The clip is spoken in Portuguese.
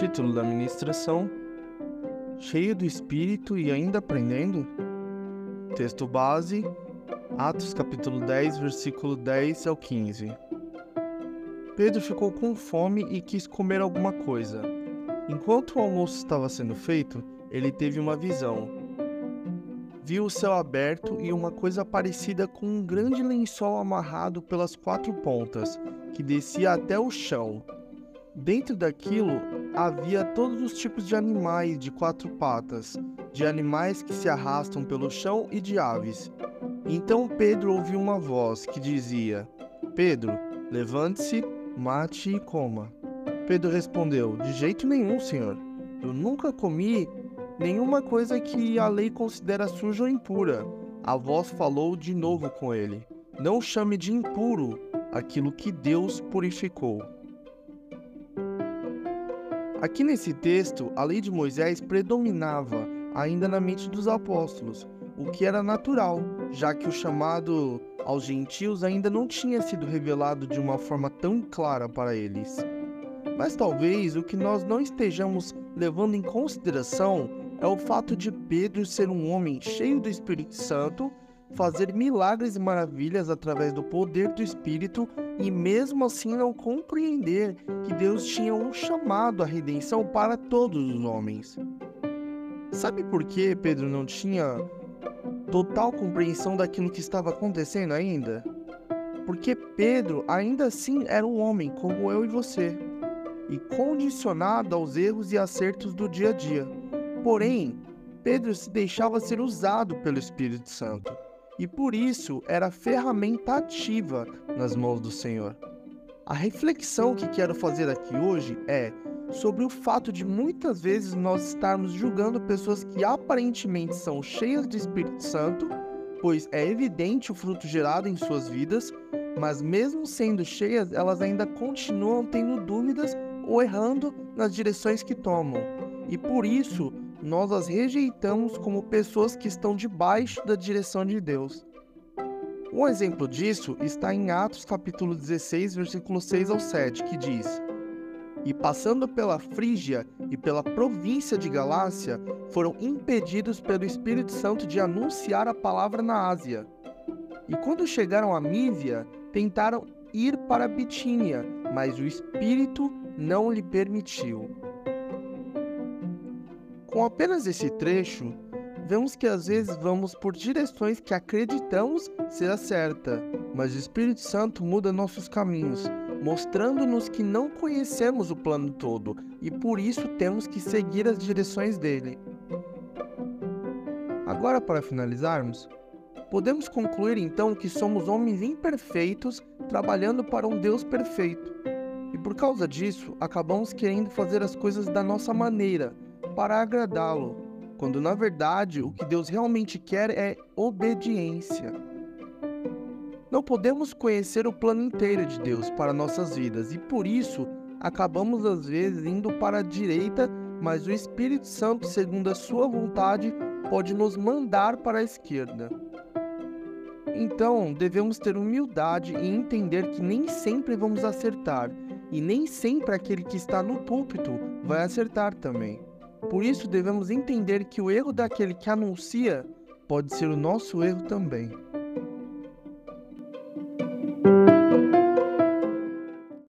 Título da ministração: Cheio do Espírito e ainda aprendendo? Texto base: Atos capítulo 10, versículo 10 ao 15. Pedro ficou com fome e quis comer alguma coisa. Enquanto o almoço estava sendo feito, ele teve uma visão. Viu o céu aberto e uma coisa parecida com um grande lençol amarrado pelas quatro pontas, que descia até o chão. Dentro daquilo havia todos os tipos de animais de quatro patas, de animais que se arrastam pelo chão e de aves. Então Pedro ouviu uma voz que dizia: Pedro, levante-se, mate e coma. Pedro respondeu: De jeito nenhum, senhor. Eu nunca comi nenhuma coisa que a lei considera suja ou impura. A voz falou de novo com ele: Não chame de impuro aquilo que Deus purificou. Aqui nesse texto, a lei de Moisés predominava ainda na mente dos apóstolos, o que era natural, já que o chamado aos gentios ainda não tinha sido revelado de uma forma tão clara para eles. Mas talvez o que nós não estejamos levando em consideração é o fato de Pedro ser um homem cheio do Espírito Santo, fazer milagres e maravilhas através do poder do Espírito e mesmo assim não compreender que Deus tinha um chamado à redenção para todos os homens. Sabe por que Pedro não tinha total compreensão daquilo que estava acontecendo ainda? Porque Pedro ainda assim era um homem como eu e você, e condicionado aos erros e acertos do dia a dia. Porém, Pedro se deixava ser usado pelo Espírito Santo e por isso era ferramenta ativa nas mãos do Senhor. A reflexão que quero fazer aqui hoje é sobre o fato de muitas vezes nós estarmos julgando pessoas que aparentemente são cheias do Espírito Santo, pois é evidente o fruto gerado em suas vidas, mas mesmo sendo cheias, elas ainda continuam tendo dúvidas ou errando nas direções que tomam. E por isso, nós as rejeitamos como pessoas que estão debaixo da direção de Deus. Um exemplo disso está em Atos capítulo 16, versículo 6 ao 7, que diz: E passando pela Frígia e pela província de Galácia, foram impedidos pelo Espírito Santo de anunciar a palavra na Ásia. E quando chegaram a Mísia, tentaram ir para Bitínia, mas o Espírito não lhe permitiu. Com apenas esse trecho, vemos que às vezes vamos por direções que acreditamos ser a certa, mas o Espírito Santo muda nossos caminhos, mostrando-nos que não conhecemos o plano todo e por isso temos que seguir as direções dele. Agora, para finalizarmos, podemos concluir então que somos homens imperfeitos trabalhando para um Deus perfeito. E por causa disso, acabamos querendo fazer as coisas da nossa maneira para agradá-lo, quando na verdade o que Deus realmente quer é obediência. Não podemos conhecer o plano inteiro de Deus para nossas vidas e por isso acabamos às vezes indo para a direita, mas o Espírito Santo, segundo a sua vontade, pode nos mandar para a esquerda. Então, devemos ter humildade e entender que nem sempre vamos acertar, e nem sempre aquele que está no púlpito vai acertar também. Por isso devemos entender que o erro daquele que anuncia pode ser o nosso erro também.